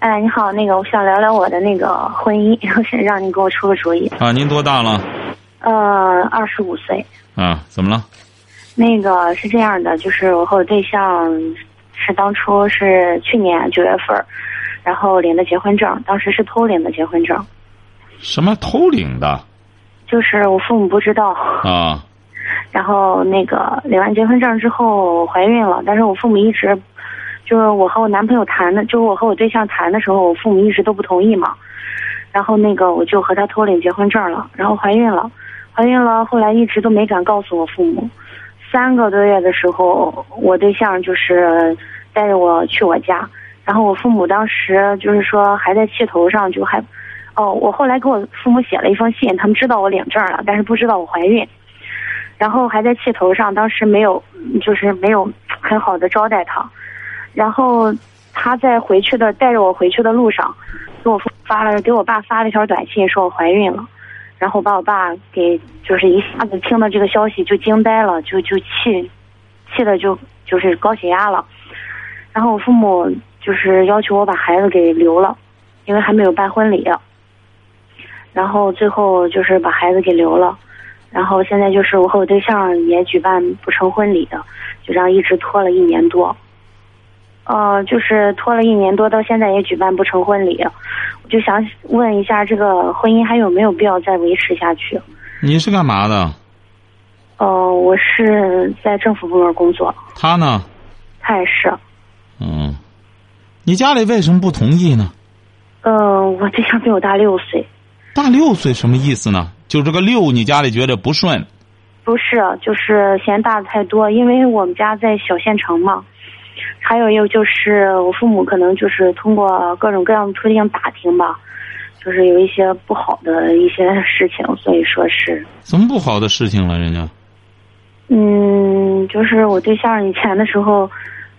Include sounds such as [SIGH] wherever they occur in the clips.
哎，你好，那个我想聊聊我的那个婚姻，[LAUGHS] 我想让您给我出个主意。啊，您多大了？呃，二十五岁。啊，怎么了？那个是这样的，就是我和我对象是当初是去年九月份，然后领的结婚证，当时是偷领的结婚证。什么偷领的？就是我父母不知道。啊。然后那个领完结婚证之后怀孕了，但是我父母一直，就是我和我男朋友谈的，就是我和我对象谈的时候，我父母一直都不同意嘛。然后那个我就和他偷领结婚证了，然后怀孕了，怀孕了，后来一直都没敢告诉我父母。三个多月的时候，我对象就是带着我去我家，然后我父母当时就是说还在气头上，就还，哦，我后来给我父母写了一封信，他们知道我领证了，但是不知道我怀孕。然后还在气头上，当时没有，就是没有很好的招待他。然后他在回去的带着我回去的路上，给我发了给我爸发了一条短信，说我怀孕了。然后把我爸给就是一下子听到这个消息就惊呆了，就就气，气的就就是高血压了。然后我父母就是要求我把孩子给留了，因为还没有办婚礼。然后最后就是把孩子给留了。然后现在就是我和我对象也举办不成婚礼的，就这样一直拖了一年多。呃，就是拖了一年多，到现在也举办不成婚礼。我就想问一下，这个婚姻还有没有必要再维持下去？你是干嘛的？呃，我是在政府部门工作。他呢？他也是。嗯，你家里为什么不同意呢？呃，我对象比我大六岁。大六岁什么意思呢？就这个六，你家里觉得不顺？不是，就是嫌大的太多。因为我们家在小县城嘛，还有一个就是我父母可能就是通过各种各样的途径打听吧，就是有一些不好的一些事情，所以说是。怎么不好的事情了？人家？嗯，就是我对象以前的时候，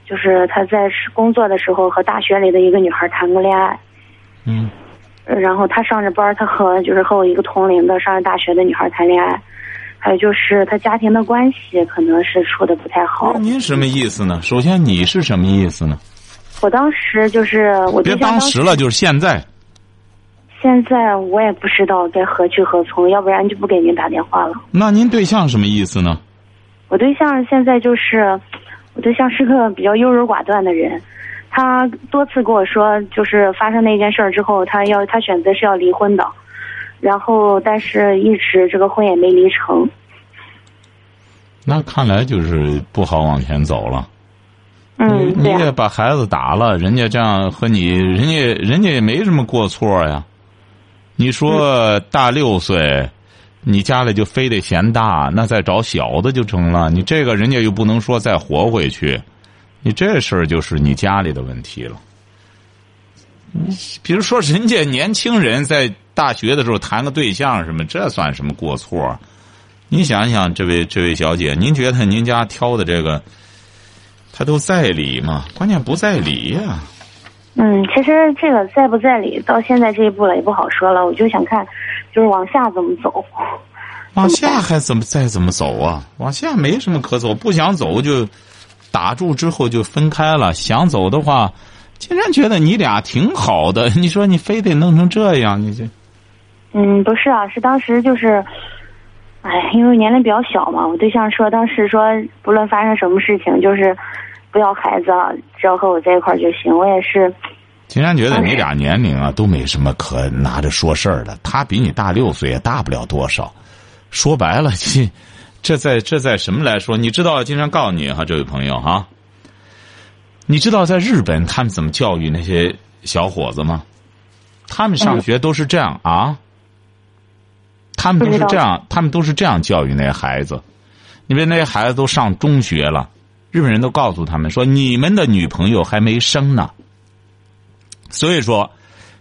就是他在工作的时候和大学里的一个女孩谈过恋爱。嗯。然后他上着班，他和就是和我一个同龄的上着大学的女孩谈恋爱，还有就是他家庭的关系可能是处的不太好。您什么意思呢？首先你是什么意思呢？我当时就是我别当时了，就是现在。现在我也不知道该何去何从，要不然就不给您打电话了。那您对象什么意思呢？我对象现在就是，我对象是个比较优柔寡断的人。他多次跟我说，就是发生那件事儿之后，他要他选择是要离婚的，然后但是一直这个婚也没离成。那看来就是不好往前走了。嗯，你也把孩子打了，人家这样和你，人家人家也没什么过错呀。你说大六岁，你家里就非得嫌大，那再找小的就成了。你这个人家又不能说再活回去。你这事儿就是你家里的问题了。比如说，人家年轻人在大学的时候谈个对象什么，这算什么过错？你想想，这位这位小姐，您觉得您家挑的这个，他都在理吗？关键不在理呀。嗯，其实这个在不在理，到现在这一步了也不好说了。我就想看，就是往下怎么走。往下还怎么再怎么走啊？往下没什么可走，不想走就。打住之后就分开了。想走的话，竟然觉得你俩挺好的。你说你非得弄成这样，你这……嗯，不是啊，是当时就是，哎，因为年龄比较小嘛。我对象说，当时说，不论发生什么事情，就是不要孩子，只要和我在一块儿就行。我也是。竟然觉得你俩年龄啊都没什么可拿着说事儿的。他比你大六岁，也大不了多少。说白了，[LAUGHS] 这。这在这在什么来说？你知道，经常告诉你哈，这位朋友哈，你知道在日本他们怎么教育那些小伙子吗？他们上学都是这样啊，他们都是这样，他们都是这样教育那些孩子。因为那些孩子都上中学了，日本人都告诉他们说：“你们的女朋友还没生呢，所以说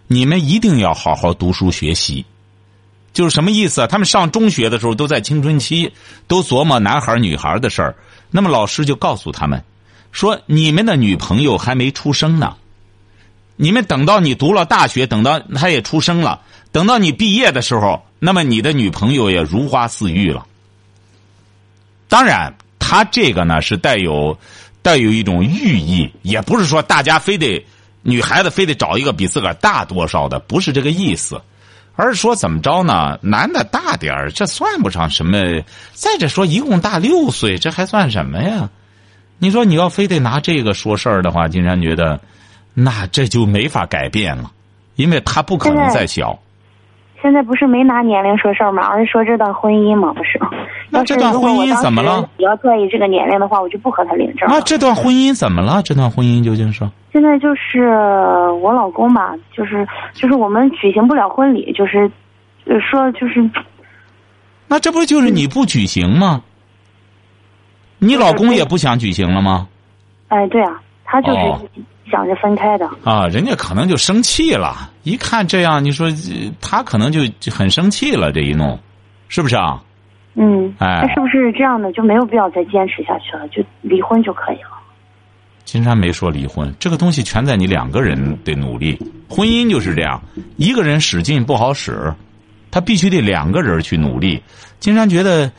你们一定要好好读书学习。”就是什么意思啊？他们上中学的时候都在青春期，都琢磨男孩女孩的事儿。那么老师就告诉他们，说你们的女朋友还没出生呢，你们等到你读了大学，等到她也出生了，等到你毕业的时候，那么你的女朋友也如花似玉了。当然，他这个呢是带有带有一种寓意，也不是说大家非得女孩子非得找一个比自个儿大多少的，不是这个意思，而是说怎么着呢？男的大点儿，这算不上什么。再者说，一共大六岁，这还算什么呀？你说你要非得拿这个说事儿的话，金山觉得那这就没法改变了，因为他不可能再小。现在不是没拿年龄说事儿吗？而是说这段婚姻嘛，不是？那这段婚姻怎么了？你要在意这个年龄的话，我就不和他领证。那这段婚姻怎么了？这段婚姻究竟是？现在就是我老公吧，就是就是我们举行不了婚礼，就是说就是。那这不就是你不举行吗？你老公也不想举行了吗？哎，对啊，他就是。想着分开的啊，人家可能就生气了。一看这样，你说他可能就很生气了。这一弄，是不是啊？嗯，哎，那是不是这样的就没有必要再坚持下去了？就离婚就可以了？金山没说离婚，这个东西全在你两个人得努力。婚姻就是这样，一个人使劲不好使，他必须得两个人去努力。金山觉得，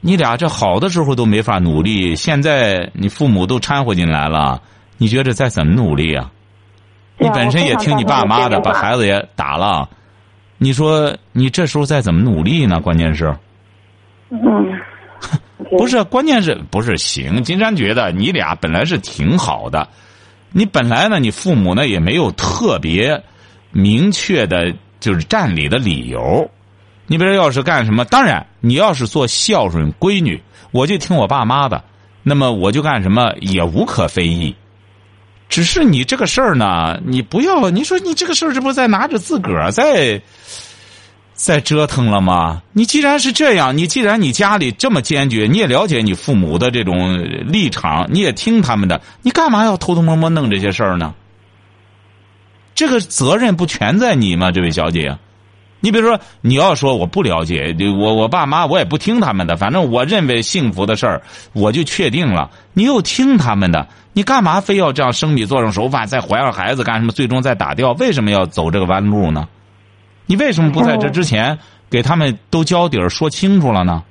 你俩这好的时候都没法努力，现在你父母都掺和进来了。你觉着再怎么努力啊？你本身也听你爸妈的，把孩子也打了。你说你这时候再怎么努力呢？关键是，[LAUGHS] 嗯，不是，关键是不是行？金山觉得你俩本来是挺好的，你本来呢，你父母呢也没有特别明确的，就是占理的理由。你比如要是干什么，当然你要是做孝顺闺女，我就听我爸妈的，那么我就干什么也无可非议。只是你这个事儿呢，你不要你说你这个事儿，这不在拿着自个儿在在折腾了吗？你既然是这样，你既然你家里这么坚决，你也了解你父母的这种立场，你也听他们的，你干嘛要偷偷摸摸弄这些事儿呢？这个责任不全在你吗？这位小姐，你比如说，你要说我不了解，我我爸妈我也不听他们的，反正我认为幸福的事儿，我就确定了。你又听他们的。你干嘛非要这样生米做成熟饭，再怀上孩子干什么？最终再打掉？为什么要走这个弯路呢？你为什么不在这之前给他们都交底儿说清楚了呢？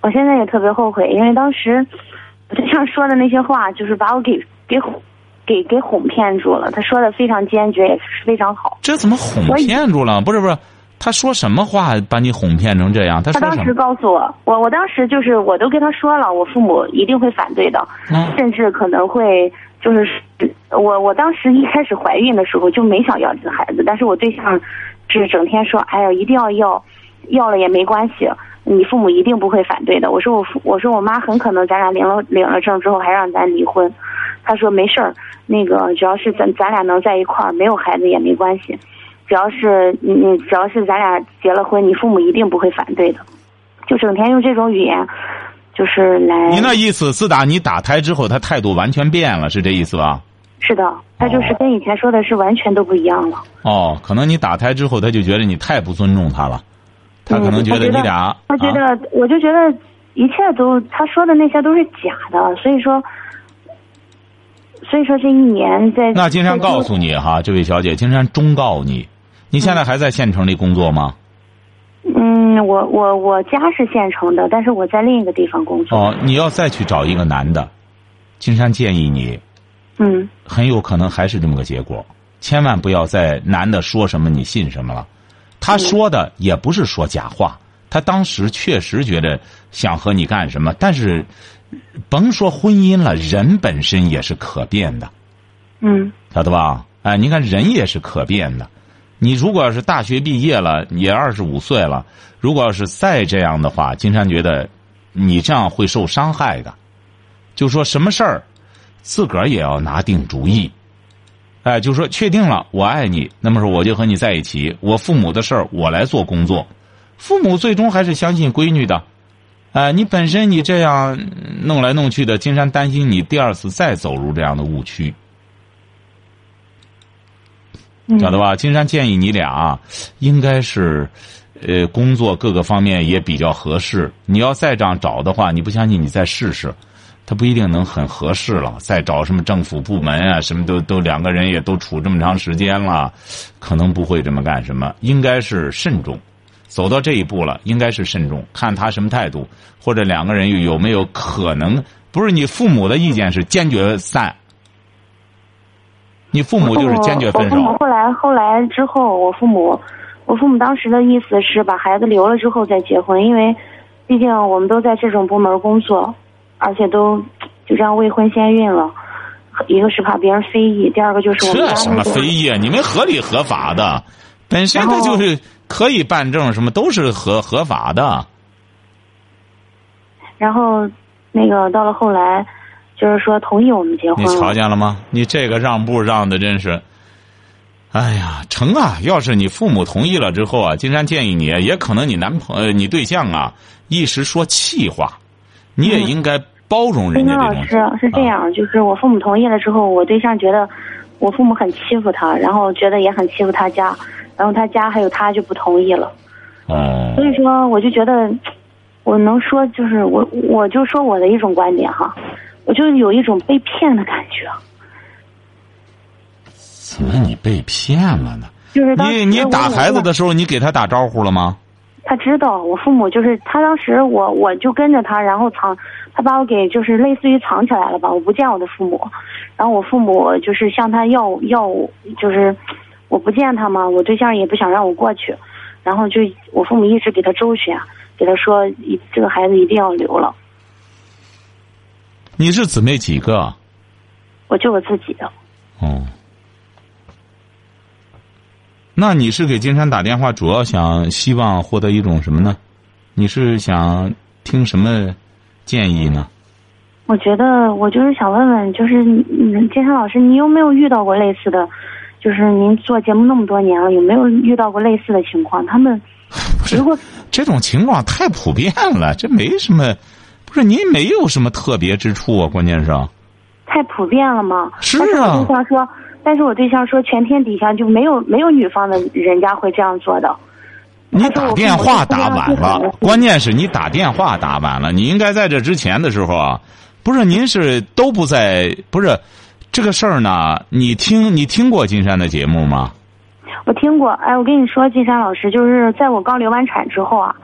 我现在也特别后悔，因为当时我对象说的那些话，就是把我给给给给哄骗住了。他说的非常坚决，也是非常好。这怎么哄骗住了？不是不是。他说什么话把你哄骗成这样？他他当时告诉我，我我当时就是我都跟他说了，我父母一定会反对的，甚至可能会就是我我当时一开始怀孕的时候就没想要这个孩子，但是我对象就是整天说，哎呀一定要要，要了也没关系，你父母一定不会反对的。我说我父我说我妈很可能咱俩领了领了证之后还让咱离婚，他说没事儿，那个只要是咱咱俩能在一块儿，没有孩子也没关系。只要是你，你只要是咱俩结了婚，你父母一定不会反对的。就整天用这种语言，就是来。你那意思，自打你打胎之后，他态度完全变了，是这意思吧？是的，他就是跟以前说的是完全都不一样了。哦，可能你打胎之后，他就觉得你太不尊重他了，他可能觉得你俩。他觉得，我就觉得一切都他说的那些都是假的，所以说。所以说这一年在那金山告诉你哈，这位小姐，金山忠告你，你现在还在县城里工作吗？嗯，我我我家是县城的，但是我在另一个地方工作。哦，你要再去找一个男的，金山建议你，嗯，很有可能还是这么个结果，千万不要在男的说什么你信什么了，他说的也不是说假话，他当时确实觉得想和你干什么，但是。甭说婚姻了，人本身也是可变的，嗯，晓得吧？哎，你看人也是可变的。你如果要是大学毕业了，也二十五岁了，如果要是再这样的话，金山觉得你这样会受伤害的。就说什么事儿，自个儿也要拿定主意。哎，就说确定了，我爱你，那么说我就和你在一起。我父母的事儿我来做工作，父母最终还是相信闺女的。啊，你本身你这样弄来弄去的，金山担心你第二次再走入这样的误区，晓得吧？金山建议你俩应该是，呃，工作各个方面也比较合适。你要再这样找的话，你不相信你再试试，他不一定能很合适了。再找什么政府部门啊，什么都都两个人也都处这么长时间了，可能不会这么干。什么应该是慎重，走到这一步了，应该是慎重，看他什么态度，或者两个人有没有可能？不是你父母的意见是坚决散，你父母就是坚决分手。我父母后来后来之后，我父母。我父母当时的意思是把孩子留了之后再结婚，因为毕竟我们都在这种部门工作，而且都就这样未婚先孕了。一个是怕别人非议，第二个就是我们这什么非议？你们合理合法的，本身他就是可以办证，什么都是合合法的。然后那个到了后来，就是说同意我们结婚。你瞧见了吗？你这个让步让的真是。哎呀，成啊！要是你父母同意了之后啊，金山建议你，也可能你男朋友、你对象啊一时说气话，你也应该包容人家这种。老师是这样，就是我父母同意了之后，我对象觉得我父母很欺负他，然后觉得也很欺负他家，然后他家还有他就不同意了。嗯。所以说，我就觉得我能说，就是我我就说我的一种观点哈，我就有一种被骗的感觉。怎么你被骗了呢？就是你你打孩子的时候，你给他打招呼了吗？他知道我父母就是他当时我我就跟着他，然后藏，他把我给就是类似于藏起来了吧？我不见我的父母，然后我父母就是向他要要，就是我不见他嘛，我对象也不想让我过去，然后就我父母一直给他周旋，给他说一这个孩子一定要留了。你是姊妹几个？我就我自己的。哦。那你是给金山打电话，主要想希望获得一种什么呢？你是想听什么建议呢？我觉得我就是想问问，就是金山老师，你有没有遇到过类似的？就是您做节目那么多年了，有没有遇到过类似的情况？他们如果这种情况太普遍了，这没什么，不是您没有什么特别之处啊？关键是太普遍了吗？是啊。对象说。但是我对象说，全天底下就没有没有女方的人家会这样做的。你打电话打晚了，关键是你打电话打晚了。你应该在这之前的时候啊，不是您是都不在，不是这个事儿呢？你听你听过金山的节目吗？我听过，哎，我跟你说，金山老师，就是在我刚流完产之后啊，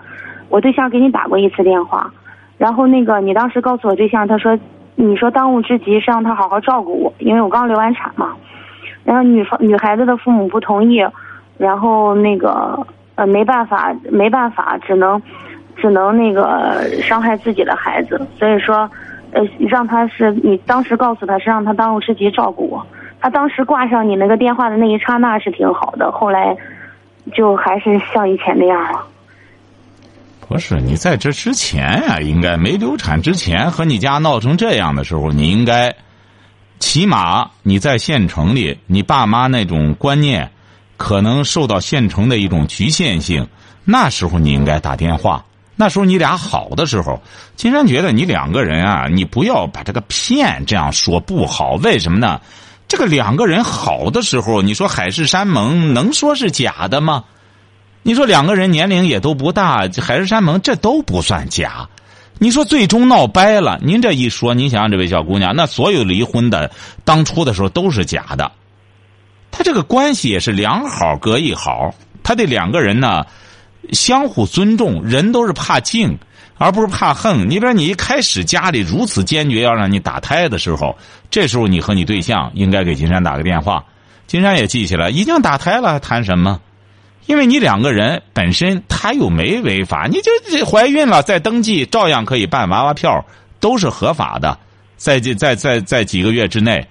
我对象给你打过一次电话，然后那个你当时告诉我对象，他说你说当务之急是让他好好照顾我，因为我刚流完产嘛。然后女方女孩子的父母不同意，然后那个呃没办法没办法，只能只能那个伤害自己的孩子。所以说，呃让他是你当时告诉他是让他当务之急照顾我。他当时挂上你那个电话的那一刹那是挺好的，后来就还是像以前那样了。不是你在这之前呀，应该没流产之前和你家闹成这样的时候，你应该。起码你在县城里，你爸妈那种观念，可能受到县城的一种局限性。那时候你应该打电话。那时候你俩好的时候，金山觉得你两个人啊，你不要把这个骗这样说不好。为什么呢？这个两个人好的时候，你说海誓山盟能说是假的吗？你说两个人年龄也都不大，海誓山盟这都不算假。你说最终闹掰了，您这一说，您想想这位小姑娘，那所有离婚的当初的时候都是假的，他这个关系也是两好隔一好，他这两个人呢相互尊重，人都是怕敬而不是怕恨。你比如你一开始家里如此坚决要让你打胎的时候，这时候你和你对象应该给金山打个电话，金山也记起来，已经打胎了，谈什么？因为你两个人本身他又没违法，你就怀孕了再登记，照样可以办娃娃票，都是合法的。在这在在在几个月之内，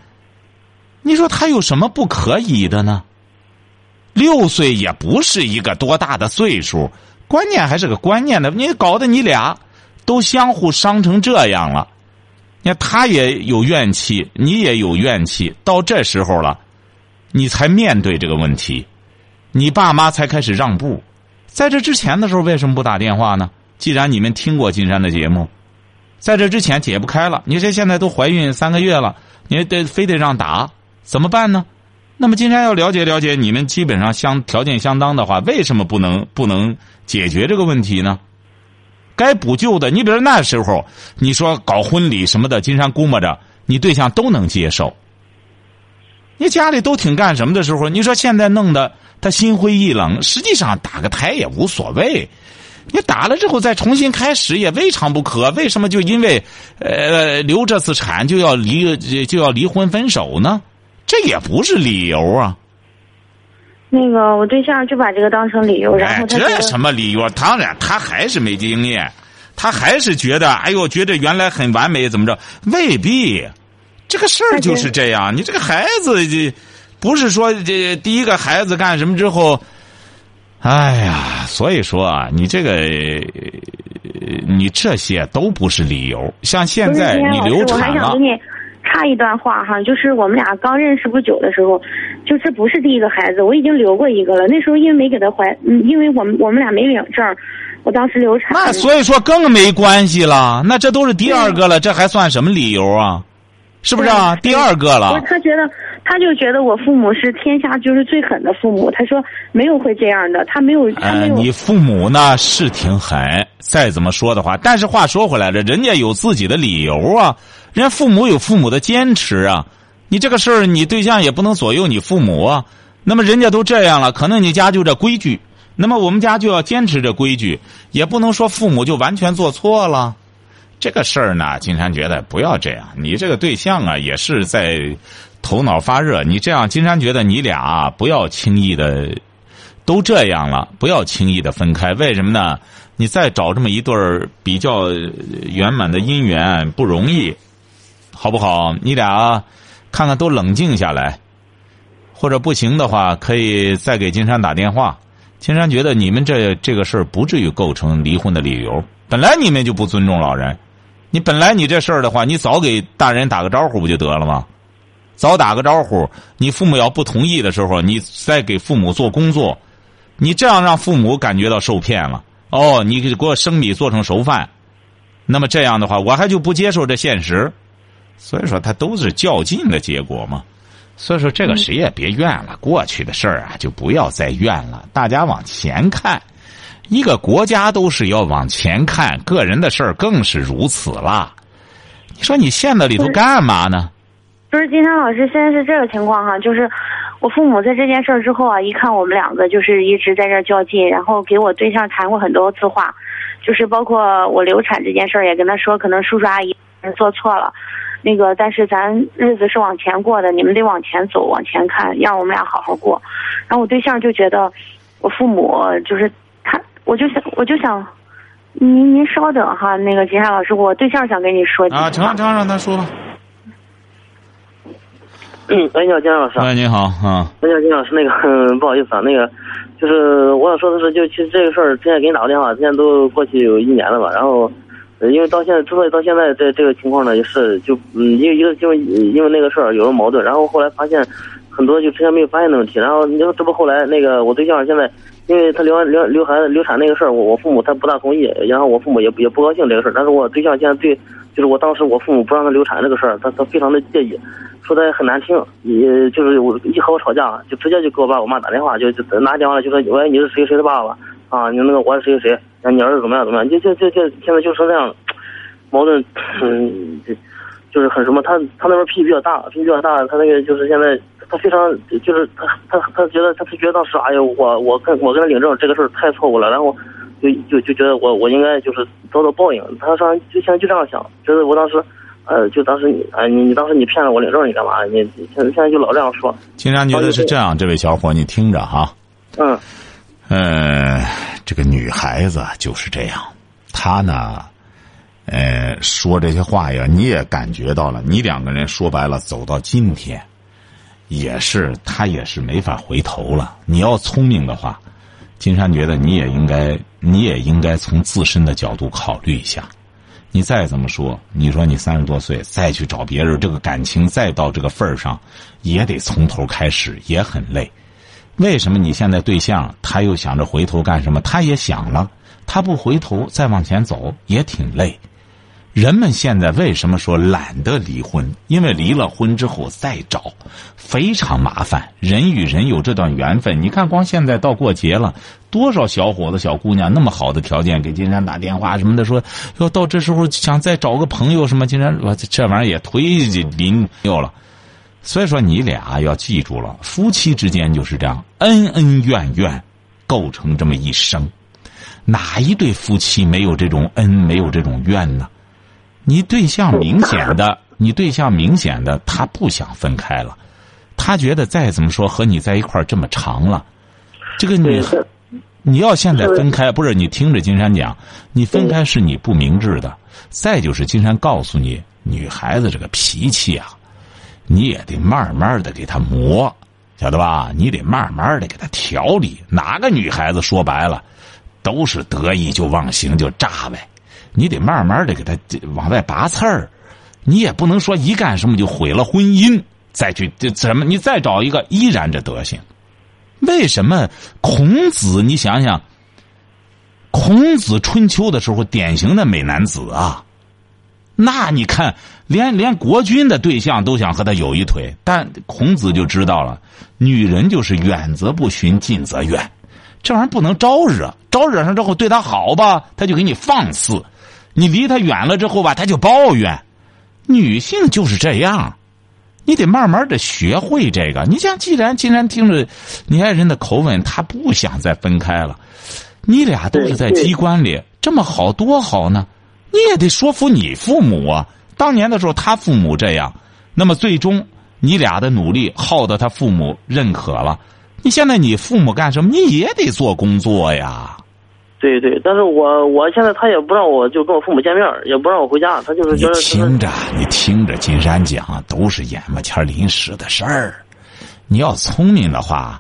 你说他有什么不可以的呢？六岁也不是一个多大的岁数，关键还是个观念的。你搞得你俩都相互伤成这样了，你看他也有怨气，你也有怨气，到这时候了，你才面对这个问题。你爸妈才开始让步，在这之前的时候为什么不打电话呢？既然你们听过金山的节目，在这之前解不开了。你这现在都怀孕三个月了，你得非得让打，怎么办呢？那么金山要了解了解，你们基本上相条件相当的话，为什么不能不能解决这个问题呢？该补救的，你比如那时候你说搞婚礼什么的，金山估摸着你对象都能接受。你家里都挺干什么的时候，你说现在弄得他心灰意冷，实际上打个胎也无所谓。你打了之后再重新开始也未尝不可。为什么就因为呃流这次产就要离就要离婚分手呢？这也不是理由啊。那个我对象就把这个当成理由，然后他这什么理由？当然他还是没经验，他还是觉得哎呦，觉得原来很完美，怎么着？未必。这个事儿就是这样，你这个孩子，这不是说这第一个孩子干什么之后，哎呀，所以说啊，你这个你这些都不是理由。像现在你流产了，插一段话哈，就是我们俩刚认识不久的时候，就这不是第一个孩子，我已经留过一个了。那时候因为没给他怀，嗯，因为我们我们俩没领证，我当时流产。那所以说更没关系了，那这都是第二个了，这还算什么理由啊？是不是啊？第二个了。他觉得，他就觉得我父母是天下就是最狠的父母。他说没有会这样的，他没有，他没有。你父母呢是挺狠，再怎么说的话，但是话说回来了，人家有自己的理由啊，人家父母有父母的坚持啊。你这个事儿，你对象也不能左右你父母啊。那么人家都这样了，可能你家就这规矩，那么我们家就要坚持这规矩，也不能说父母就完全做错了。这个事儿呢，金山觉得不要这样。你这个对象啊，也是在头脑发热。你这样，金山觉得你俩不要轻易的都这样了，不要轻易的分开。为什么呢？你再找这么一对儿比较圆满的姻缘不容易，好不好？你俩看看都冷静下来，或者不行的话，可以再给金山打电话。金山觉得你们这这个事儿不至于构成离婚的理由。本来你们就不尊重老人。你本来你这事儿的话，你早给大人打个招呼不就得了吗？早打个招呼，你父母要不同意的时候，你再给父母做工作，你这样让父母感觉到受骗了。哦，你给我生米做成熟饭，那么这样的话，我还就不接受这现实。所以说，他都是较劲的结果嘛。所以说，这个谁也别怨了，过去的事儿啊，就不要再怨了，大家往前看。一个国家都是要往前看，个人的事儿更是如此了。你说你陷在里头干嘛呢？不是金山老师，现在是这个情况哈，就是我父母在这件事儿之后啊，一看我们两个就是一直在这较劲，然后给我对象谈过很多次话，就是包括我流产这件事儿，也跟他说，可能叔叔阿姨做错了，那个但是咱日子是往前过的，你们得往前走，往前看，让我们俩好好过。然后我对象就觉得我父母就是他。我就想，我就想，您您稍等哈，那个金山老师，我对象想跟你说。啊，成成，让他说吧。嗯，哎，你好，金山老师。喂，你好啊。你好，金老师，那个 [LAUGHS] 不好意思啊，那个就是我想说的是，就其实这个事儿，之前给你打过电话，之前都过去有一年了吧，然后，因为到现在，之所以到现在这这个情况呢，也是就嗯，因为一个就因为那个事儿有了矛盾，然后后来发现很多就之前没有发现的问题，然后你说这不后来那个我对象现在。因为他流完流流孩子流产那个事儿，我我父母他不大同意，然后我父母也也不高兴这个事儿。但是我对象现在对，就是我当时我父母不让他流产这个事儿，他他非常的介意，说的也很难听，也就是我一和我吵架，就直接就给我爸我妈打电话，就就拿电话就说喂你是谁谁的爸爸啊？你那个我是谁谁谁？你儿子怎么样怎么样？就就就就现在就成这样，矛盾，嗯，就是很什么？他他那边脾气比较大，脾气比较大，他那个就是现在。他非常就是他他他觉得他他觉得当时哎呀我我跟我跟他领证这个事儿太错误了，然后就就就觉得我我应该就是遭到报应。他说就现在就这样想，觉得我当时呃就当时你哎你你当时你骗了我领证你干嘛？你现在现在就老这样说。金山觉得是这样，这位小伙你听着哈。嗯。呃，这个女孩子就是这样，她呢，呃，说这些话呀，你也感觉到了，你两个人说白了走到今天。也是，他也是没法回头了。你要聪明的话，金山觉得你也应该，你也应该从自身的角度考虑一下。你再怎么说，你说你三十多岁再去找别人，这个感情再到这个份儿上，也得从头开始，也很累。为什么你现在对象他又想着回头干什么？他也想了，他不回头再往前走也挺累。人们现在为什么说懒得离婚？因为离了婚之后再找非常麻烦。人与人有这段缘分，你看，光现在到过节了，多少小伙子、小姑娘那么好的条件给金山打电话什么的，说要到这时候想再找个朋友什么，金山我这玩意儿也忒临有了。所以说，你俩要记住了，夫妻之间就是这样，恩恩怨怨构成这么一生。哪一对夫妻没有这种恩，没有这种怨呢？你对象明显的，你对象明显的，他不想分开了，他觉得再怎么说和你在一块儿这么长了，这个女，你要现在分开，不是你听着金山讲，你分开是你不明智的。再就是金山告诉你，女孩子这个脾气啊，你也得慢慢的给他磨，晓得吧？你得慢慢的给他调理。哪个女孩子说白了，都是得意就忘形就炸呗。你得慢慢的给他往外拔刺儿，你也不能说一干什么就毁了婚姻，再去这怎么你再找一个依然这德行？为什么孔子？你想想，孔子春秋的时候典型的美男子啊，那你看连连国君的对象都想和他有一腿，但孔子就知道了，女人就是远则不寻，近则远，这玩意儿不能招惹，招惹上之后对他好吧，他就给你放肆。你离他远了之后吧，他就抱怨。女性就是这样，你得慢慢的学会这个。你像，既然既然听着你爱人的口吻，他不想再分开了，你俩都是在机关里这么好多好呢，你也得说服你父母啊。当年的时候，他父母这样，那么最终你俩的努力耗得他父母认可了。你现在你父母干什么？你也得做工作呀。对对，但是我我现在他也不让我就跟我父母见面，也不让我回家，他就是觉得。你听着，你听着，金山讲都是眼巴前临时的事儿。你要聪明的话，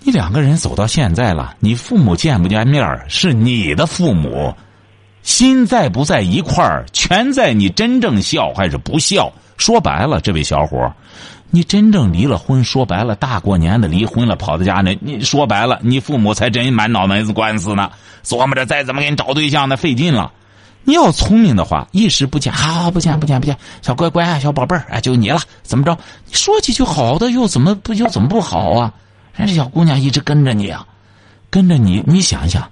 你两个人走到现在了，你父母见不见面是你的父母，心在不在一块儿，全在你真正孝还是不孝。说白了，这位小伙你真正离了婚，说白了，大过年的离婚了，跑到家里，你说白了，你父母才真满脑门子官司呢，琢磨着再怎么给你找对象，那费劲了。你要聪明的话，一时不见，好好不见不见不见，小乖乖，小宝贝儿，哎，就你了，怎么着？你说几句好的，又怎么不又怎么不好啊？人家小姑娘一直跟着你啊，跟着你，你想想。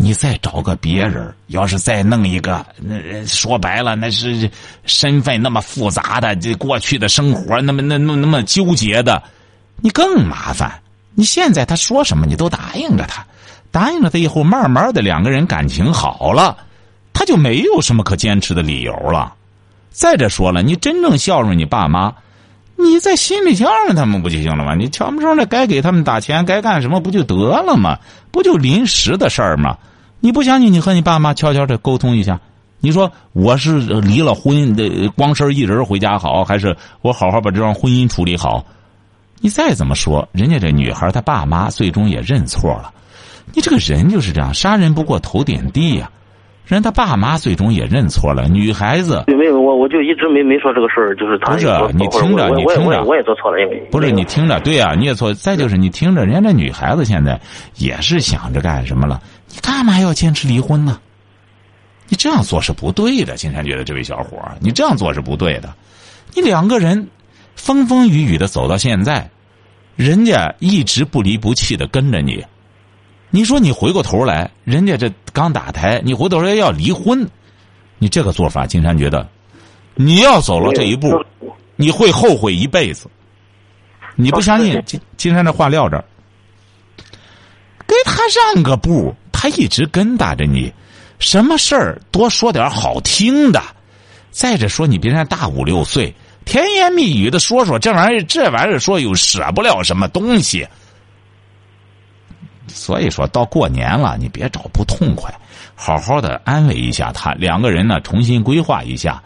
你再找个别人，要是再弄一个，那说白了，那是身份那么复杂的，这过去的生活那么那那那么纠结的，你更麻烦。你现在他说什么，你都答应着他，答应了他以后，慢慢的两个人感情好了，他就没有什么可坚持的理由了。再者说了，你真正孝顺你爸妈。你在心里向着他们不就行了吗？你悄没声的该给他们打钱，该干什么不就得了吗？不就临时的事儿吗？你不相信，你和你爸妈悄悄的沟通一下。你说我是离了婚的，光身一人回家好，还是我好好把这桩婚姻处理好？你再怎么说，人家这女孩她爸妈最终也认错了。你这个人就是这样，杀人不过头点地呀。人他爸妈最终也认错了，女孩子。没有我，我就一直没没说这个事儿，就是他。不是你听着，你听着，我也做错了，因为。不是你听着，对呀，你也错。再就是你听着，人家这女孩子现在也是想着干什么了？你干嘛要坚持离婚呢？你这样做是不对的，金山觉得这位小伙儿，你这样做是不对的。你两个人风风雨雨的走到现在，人家一直不离不弃的跟着你。你说你回过头来，人家这刚打胎，你回头说要离婚，你这个做法，金山觉得，你要走了这一步，你会后悔一辈子。你不相信？金金山这话撂这儿，给他让个步，他一直跟打着你，什么事儿多说点好听的。再者说，你别看大五六岁，甜言蜜语的说说这玩意儿，这玩意儿说又舍不了什么东西。所以说到过年了，你别找不痛快，好好的安慰一下他，两个人呢重新规划一下，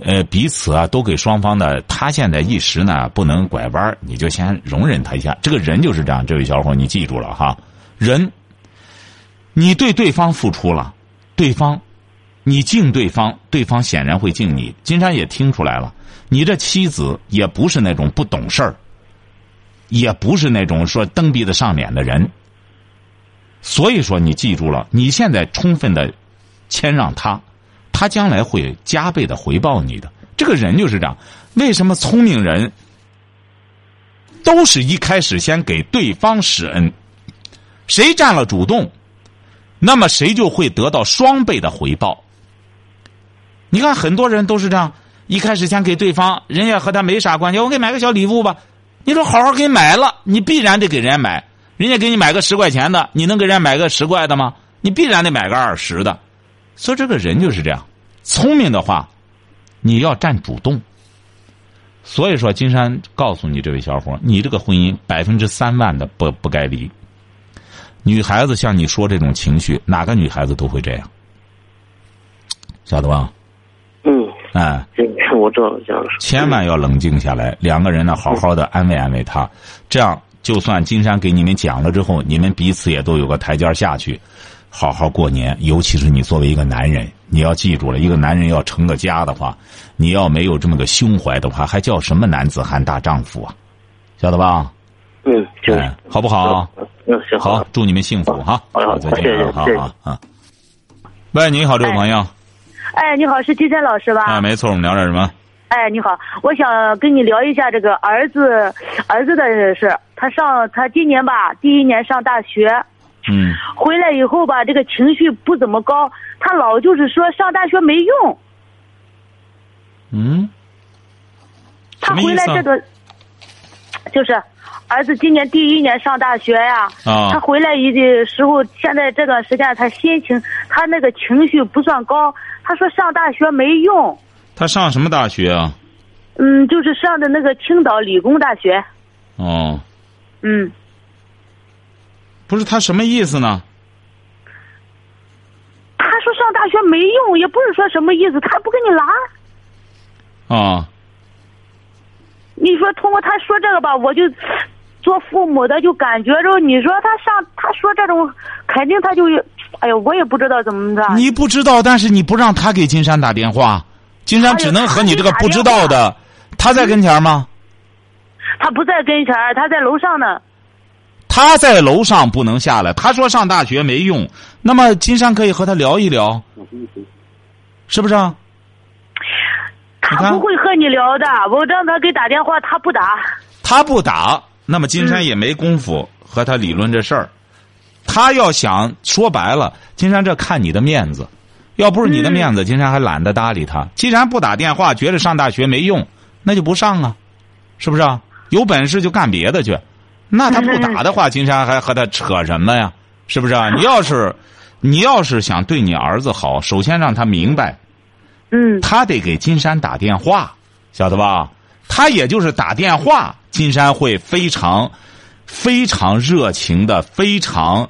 呃，彼此啊都给双方的，他现在一时呢不能拐弯，你就先容忍他一下。这个人就是这样，这位小伙你记住了哈，人，你对对方付出了，对方，你敬对方，对方显然会敬你。金山也听出来了，你这妻子也不是那种不懂事儿，也不是那种说蹬鼻子上脸的人。所以说，你记住了，你现在充分的谦让他，他将来会加倍的回报你的。这个人就是这样。为什么聪明人都是一开始先给对方施恩？谁占了主动，那么谁就会得到双倍的回报。你看，很多人都是这样，一开始先给对方，人家和他没啥关系，我给买个小礼物吧。你说好好给买了，你必然得给人家买。人家给你买个十块钱的，你能给人家买个十块的吗？你必然得买个二十的。所以这个人就是这样，聪明的话，你要占主动。所以说，金山告诉你这位小伙，你这个婚姻百分之三万的不不该离。女孩子像你说这种情绪，哪个女孩子都会这样，晓得吧？嗯，哎，我知道了，江老师。千万要冷静下来，两个人呢，好好的安慰安慰他，这样就算金山给你们讲了之后，你们彼此也都有个台阶下去，好好过年。尤其是你作为一个男人，你要记住了，一个男人要成个家的话，你要没有这么个胸怀的话，还叫什么男子汉大丈夫啊？晓得吧？嗯，就是哎，好不好？嗯，行，好，祝你们幸福哈！好的好的再见谢谢啊，好谢谢好啊。喂，你好，这位朋友。哎，你好，是金山老师吧？啊，没错，我们聊点什么？哎，你好，我想跟你聊一下这个儿子儿子的事。他上他今年吧，第一年上大学，嗯回来以后吧，这个情绪不怎么高，他老就是说上大学没用。嗯。他什么意思啊回来这个，就是儿子今年第一年上大学呀，啊他回来一的时候，现在这段时间他心情，他那个情绪不算高。他说上大学没用，他上什么大学啊？嗯，就是上的那个青岛理工大学，哦，嗯。不是他什么意思呢？他说上大学没用，也不是说什么意思，他不跟你拉。啊，你说通过他说这个吧，我就做父母的就感觉着，你说他上他说这种，肯定他就，哎呦，我也不知道怎么着。你不知道，但是你不让他给金山打电话，金山只能和你这个不知道的。他在跟前吗？他不在跟前，他在楼上呢。他在楼上不能下来。他说上大学没用，那么金山可以和他聊一聊，是不是啊？他不会和你聊的，我让他给打电话，他不打。他不打，那么金山也没功夫和他理论这事儿。他要想说白了，金山这看你的面子，要不是你的面子，金山还懒得搭理他。既然不打电话，觉得上大学没用，那就不上啊，是不是啊？有本事就干别的去。那他不打的话，[LAUGHS] 金山还和他扯什么呀？是不是啊？你要是，你要是想对你儿子好，首先让他明白，嗯，他得给金山打电话，晓得吧？他也就是打电话，金山会非常、非常热情的、非常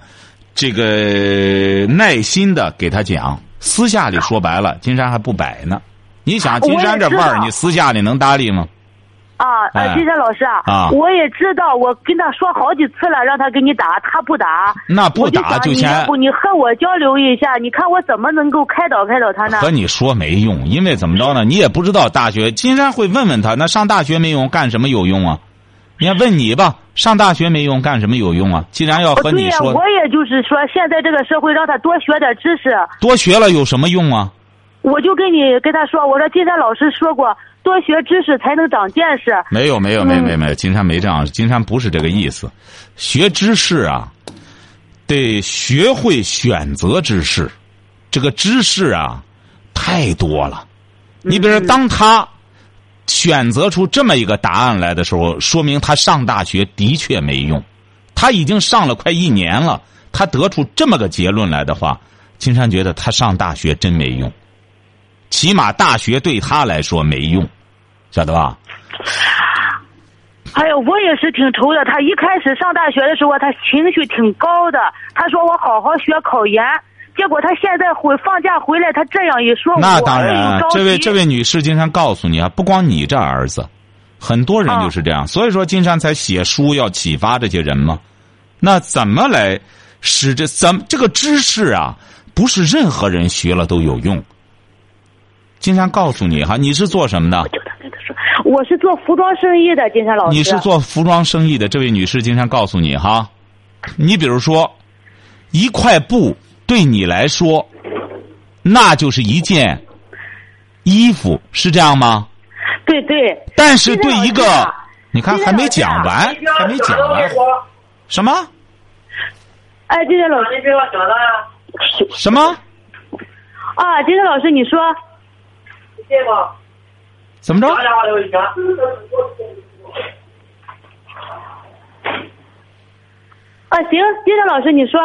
这个耐心的给他讲。私下里说白了，金山还不摆呢。你想，金山这味儿，你私下里能搭理吗？啊，金山老师啊，啊我也知道，我跟他说好几次了，让他给你打，他不打。那不打就先你要不你和我交流一下，你看我怎么能够开导开导他呢？和你说没用，因为怎么着呢？你也不知道大学。金山会问问他，那上大学没用，干什么有用啊？你看问你吧，上大学没用，干什么有用啊？既然要和你对呀、你说，我也就是说，现在这个社会让他多学点知识，多学了有什么用啊？我就跟你跟他说，我说金山老师说过，多学知识才能长见识。没有没有没有没没，金山没这样，金山不是这个意思。学知识啊，得学会选择知识，这个知识啊太多了。你比如说，当他选择出这么一个答案来的时候，说明他上大学的确没用。他已经上了快一年了，他得出这么个结论来的话，金山觉得他上大学真没用。起码大学对他来说没用，晓得吧？哎呦，我也是挺愁的。他一开始上大学的时候，他情绪挺高的。他说我好好学考研，结果他现在回放假回来，他这样一说，那当然着，急这位这位女士，金山告诉你啊，不光你这儿子，很多人就是这样，所以说金山才写书要启发这些人嘛。那怎么来使这怎么这个知识啊，不是任何人学了都有用。金山告诉你哈，你是做什么的？就他跟他说，我是做服装生意的，金山老师。你是做服装生意的，这位女士，金山告诉你哈，你比如说，一块布对你来说，那就是一件衣服，是这样吗？对对。但是对一个你看还没讲完，还没讲完，什么哎，金山老师，什么？啊，金山老师，你说，怎么着？啊，行，金山老师，你说，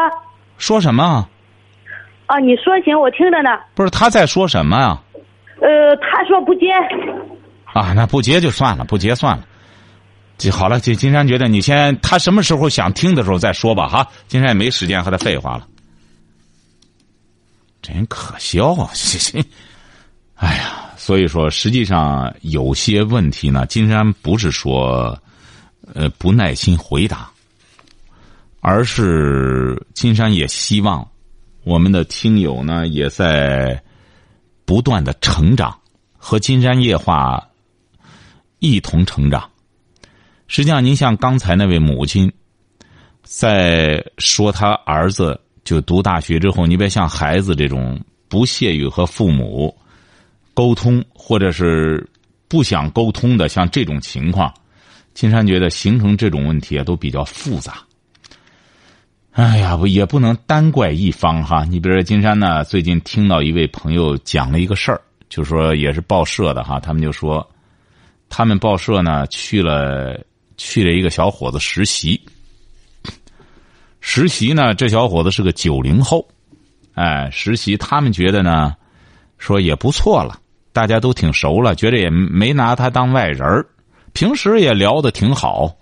说什么？啊，你说行，我听着呢。不是他在说什么呀？呃，他说不接。啊，那不接就算了，不接算了。这好了，金金山觉得你先，他什么时候想听的时候再说吧，哈。金山也没时间和他废话了，真可笑 [LAUGHS] 哎呀，所以说，实际上有些问题呢，金山不是说，呃，不耐心回答，而是金山也希望我们的听友呢，也在不断的成长，和金山夜话一同成长。实际上，您像刚才那位母亲，在说他儿子就读大学之后，你别像孩子这种不屑于和父母沟通，或者是不想沟通的，像这种情况，金山觉得形成这种问题啊，都比较复杂。哎呀，不也不能单怪一方哈。你比如说，金山呢，最近听到一位朋友讲了一个事儿，就说也是报社的哈，他们就说，他们报社呢去了。去了一个小伙子实习，实习呢，这小伙子是个九零后，哎，实习他们觉得呢，说也不错了，大家都挺熟了，觉得也没拿他当外人儿，平时也聊的挺好。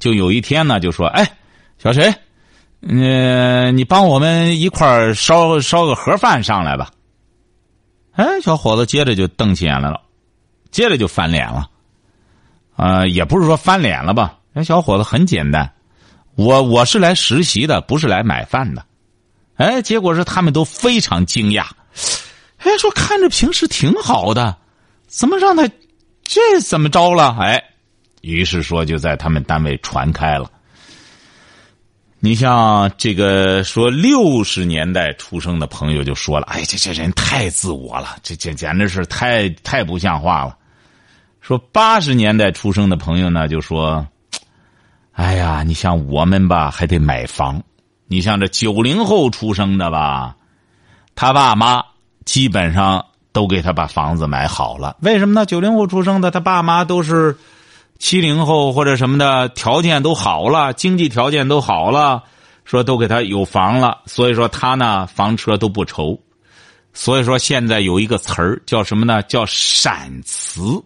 就有一天呢，就说：“哎，小谁，嗯，你帮我们一块儿烧烧个盒饭上来吧。”哎，小伙子接着就瞪起眼来了，接着就翻脸了。呃，也不是说翻脸了吧？那小伙子很简单，我我是来实习的，不是来买饭的。哎，结果是他们都非常惊讶，哎，说看着平时挺好的，怎么让他这怎么着了？哎，于是说就在他们单位传开了。你像这个说六十年代出生的朋友就说了，哎，这这人太自我了，这这简直是太太不像话了。说八十年代出生的朋友呢，就说：“哎呀，你像我们吧，还得买房。你像这九零后出生的吧，他爸妈基本上都给他把房子买好了。为什么呢？九零后出生的，他爸妈都是七零后或者什么的，条件都好了，经济条件都好了，说都给他有房了。所以说他呢，房车都不愁。所以说现在有一个词儿叫什么呢？叫闪辞。”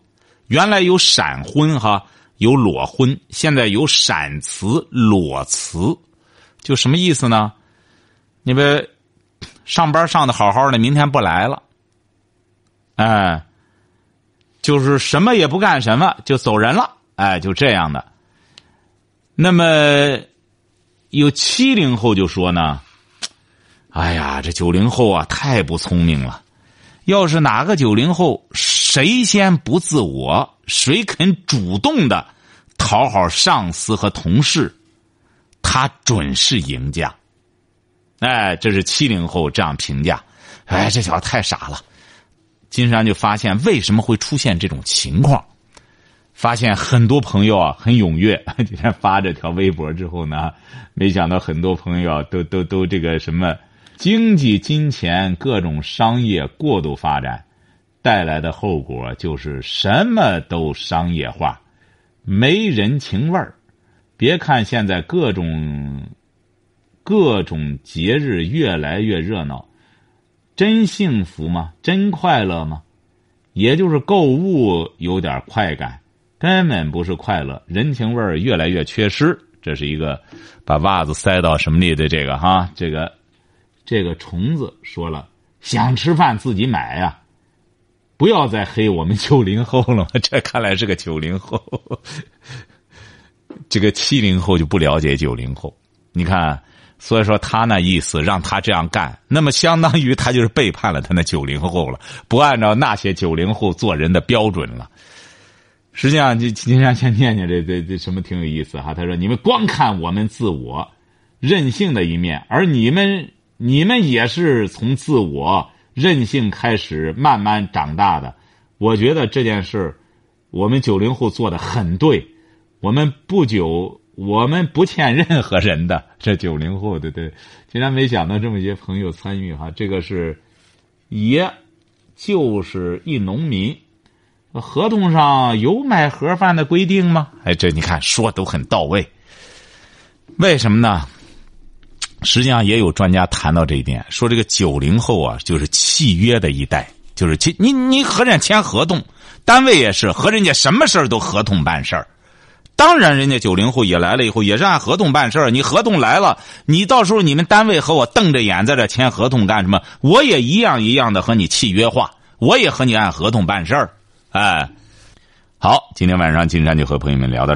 原来有闪婚哈，有裸婚，现在有闪辞、裸辞，就什么意思呢？你们上班上的好好的，明天不来了，哎，就是什么也不干，什么就走人了，哎，就这样的。那么有七零后就说呢，哎呀，这九零后啊，太不聪明了。要是哪个九零后谁先不自我，谁肯主动的讨好上司和同事，他准是赢家。哎，这是七零后这样评价。哎，这小子太傻了。金山就发现为什么会出现这种情况，发现很多朋友啊很踊跃。[LAUGHS] 今天发这条微博之后呢，没想到很多朋友都都都这个什么。经济、金钱、各种商业过度发展带来的后果，就是什么都商业化，没人情味儿。别看现在各种各种节日越来越热闹，真幸福吗？真快乐吗？也就是购物有点快感，根本不是快乐。人情味儿越来越缺失，这是一个把袜子塞到什么里的这个哈这个。这个虫子说了：“想吃饭自己买呀，不要再黑我们九零后了。[LAUGHS] 这看来是个九零后，[LAUGHS] 这个七零后就不了解九零后。你看，所以说他那意思让他这样干，那么相当于他就是背叛了他那九零后了，不按照那些九零后做人的标准了。实际上，就今天先念念这这这什么挺有意思哈。他说：你们光看我们自我任性的一面，而你们。”你们也是从自我任性开始慢慢长大的。我觉得这件事我们九零后做的很对。我们不久，我们不欠任何人的。[LAUGHS] 这九零后的，对，竟然没想到这么些朋友参与哈。这个是爷，就是一农民。合同上有买盒饭的规定吗？哎，这你看说都很到位。为什么呢？实际上也有专家谈到这一点，说这个九零后啊，就是契约的一代，就是契你你和人家签合同，单位也是和人家什么事儿都合同办事儿。当然，人家九零后也来了以后，也是按合同办事儿。你合同来了，你到时候你们单位和我瞪着眼在这签合同干什么？我也一样一样的和你契约化，我也和你按合同办事儿。哎，好，今天晚上金山就和朋友们聊到这儿。